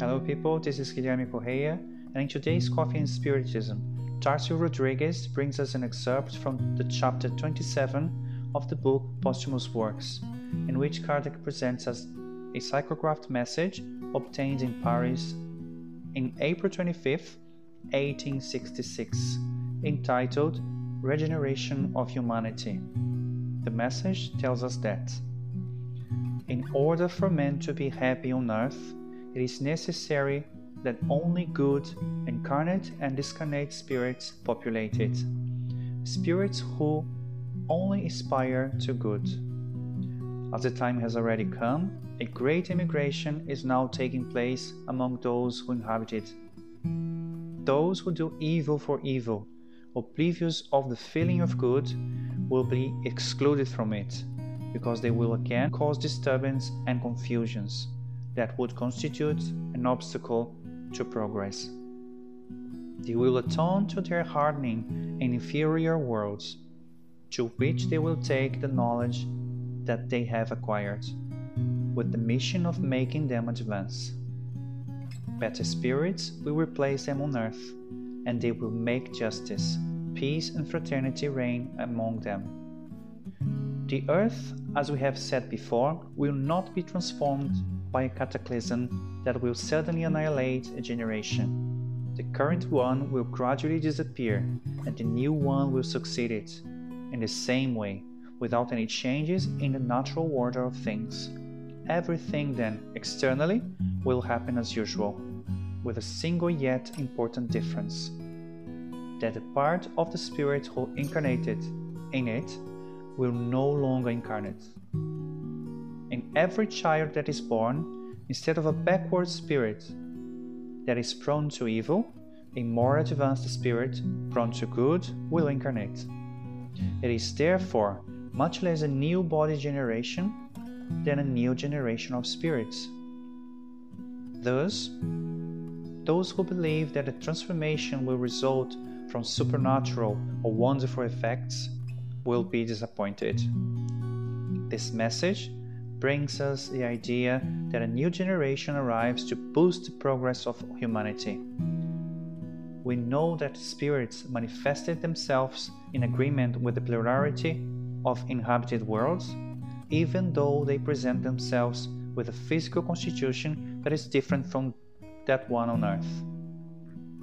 Hello, people, this is Guilherme Correia, and in today's Coffee and Spiritism, Tarcio Rodriguez brings us an excerpt from the chapter 27 of the book Posthumous Works, in which Kardec presents us a psychographed message obtained in Paris in April 25, 1866, entitled Regeneration of Humanity. The message tells us that in order for men to be happy on earth, it is necessary that only good, incarnate and discarnate spirits populate it. Spirits who only aspire to good. As the time has already come, a great immigration is now taking place among those who inhabit it. Those who do evil for evil, oblivious of the feeling of good, will be excluded from it, because they will again cause disturbance and confusions that would constitute an obstacle to progress. They will atone to their hardening in inferior worlds, to which they will take the knowledge that they have acquired, with the mission of making them advance. Better spirits will replace them on earth, and they will make justice, peace, and fraternity reign among them. The earth, as we have said before, will not be transformed by a cataclysm that will suddenly annihilate a generation. The current one will gradually disappear, and the new one will succeed it, in the same way, without any changes in the natural order of things. Everything then, externally, will happen as usual, with a single yet important difference that the part of the Spirit who incarnated in it will no longer incarnate. Every child that is born, instead of a backward spirit that is prone to evil, a more advanced spirit prone to good will incarnate. It is therefore much less a new body generation than a new generation of spirits. Thus, those who believe that the transformation will result from supernatural or wonderful effects will be disappointed. This message brings us the idea that a new generation arrives to boost the progress of humanity. We know that spirits manifested themselves in agreement with the plurality of inhabited worlds, even though they present themselves with a physical constitution that is different from that one on earth.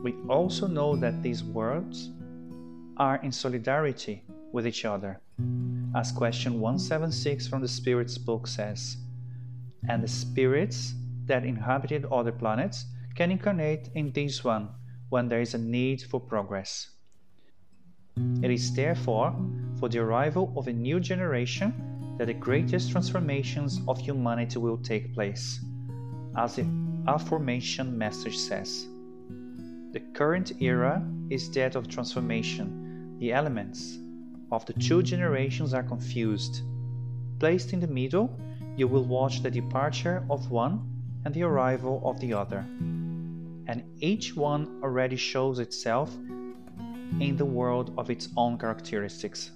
We also know that these worlds are in solidarity with each other as question 176 from the Spirits book says. And the spirits that inhabited other planets can incarnate in this one when there is a need for progress. It is therefore for the arrival of a new generation that the greatest transformations of humanity will take place, as the aforementioned message says. The current era is that of transformation, the elements, of the two generations are confused. Placed in the middle, you will watch the departure of one and the arrival of the other. And each one already shows itself in the world of its own characteristics.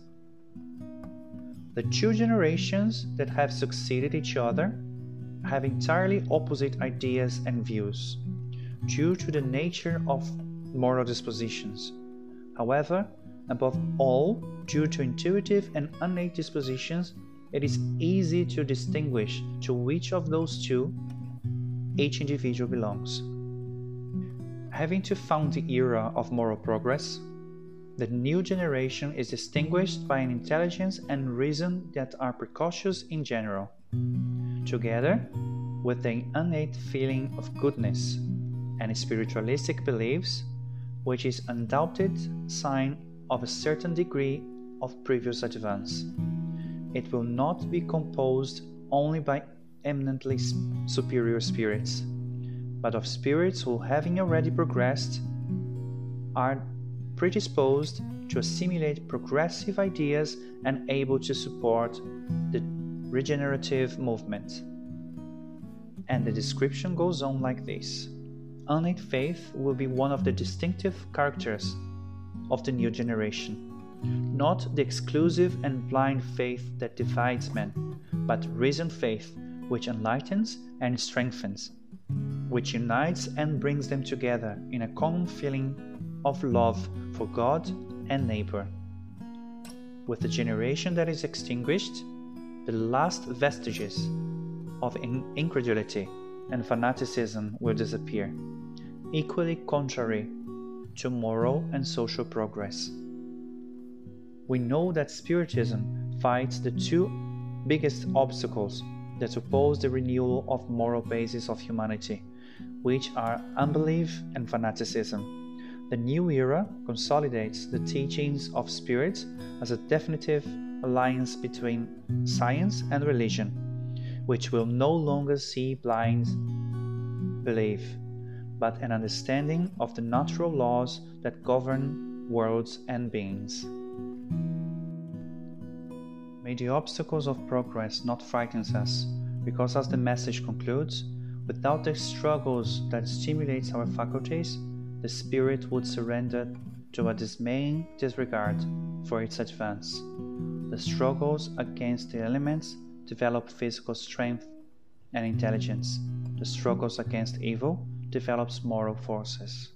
The two generations that have succeeded each other have entirely opposite ideas and views, due to the nature of moral dispositions. However, Above all, due to intuitive and innate dispositions, it is easy to distinguish to which of those two each individual belongs. Having to found the era of moral progress, the new generation is distinguished by an intelligence and reason that are precocious in general, together with the innate feeling of goodness and spiritualistic beliefs, which is undoubted sign of a certain degree of previous advance. It will not be composed only by eminently superior spirits, but of spirits who, having already progressed, are predisposed to assimilate progressive ideas and able to support the regenerative movement. And the description goes on like this Innate faith will be one of the distinctive characters of the new generation. Not the exclusive and blind faith that divides men, but reasoned faith which enlightens and strengthens. which unites and brings them together in a common feeling of love for God and neighbor. With the generation that is extinguished, the last vestiges of incredulity and fanaticism will disappear, equally contrary to moral and social progress. We know that Spiritism fights the two biggest obstacles that oppose the renewal of moral basis of humanity, which are unbelief and fanaticism. The new era consolidates the teachings of Spirit as a definitive alliance between science and religion, which will no longer see blind belief, but an understanding of the natural laws that govern worlds and beings. May the obstacles of progress not frighten us, because as the message concludes, without the struggles that stimulate our faculties, the spirit would surrender to a dismaying disregard for its advance. The struggles against the elements develop physical strength and intelligence. The struggles against evil develops moral forces.